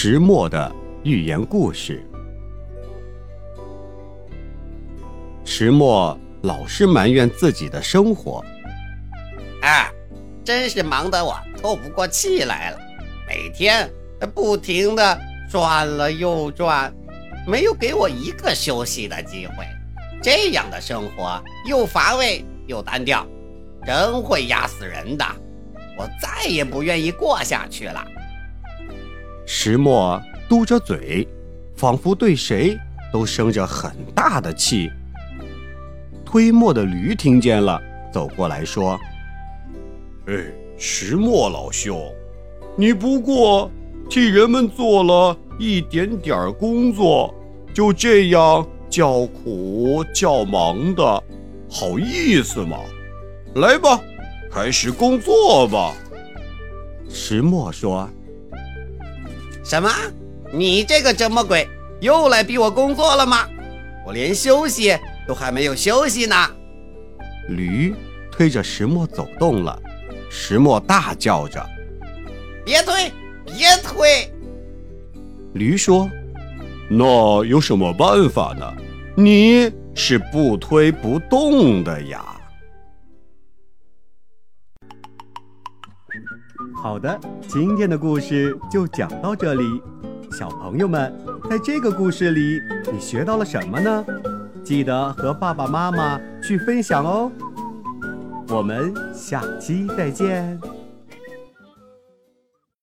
石墨的寓言故事。石墨老是埋怨自己的生活，啊，真是忙得我透不过气来了。每天不停的转了又转，没有给我一个休息的机会。这样的生活又乏味又单调，真会压死人的。我再也不愿意过下去了。石墨嘟着嘴，仿佛对谁都生着很大的气。推磨的驴听见了，走过来说：“哎，石墨老兄，你不过替人们做了一点点工作，就这样。”叫苦叫忙的，好意思吗？来吧，开始工作吧。石墨说：“什么？你这个折磨鬼，又来逼我工作了吗？我连休息都还没有休息呢。”驴推着石墨走动了，石墨大叫着：“别推，别推！”驴说。那有什么办法呢？你是不推不动的呀。好的，今天的故事就讲到这里。小朋友们，在这个故事里，你学到了什么呢？记得和爸爸妈妈去分享哦。我们下期再见。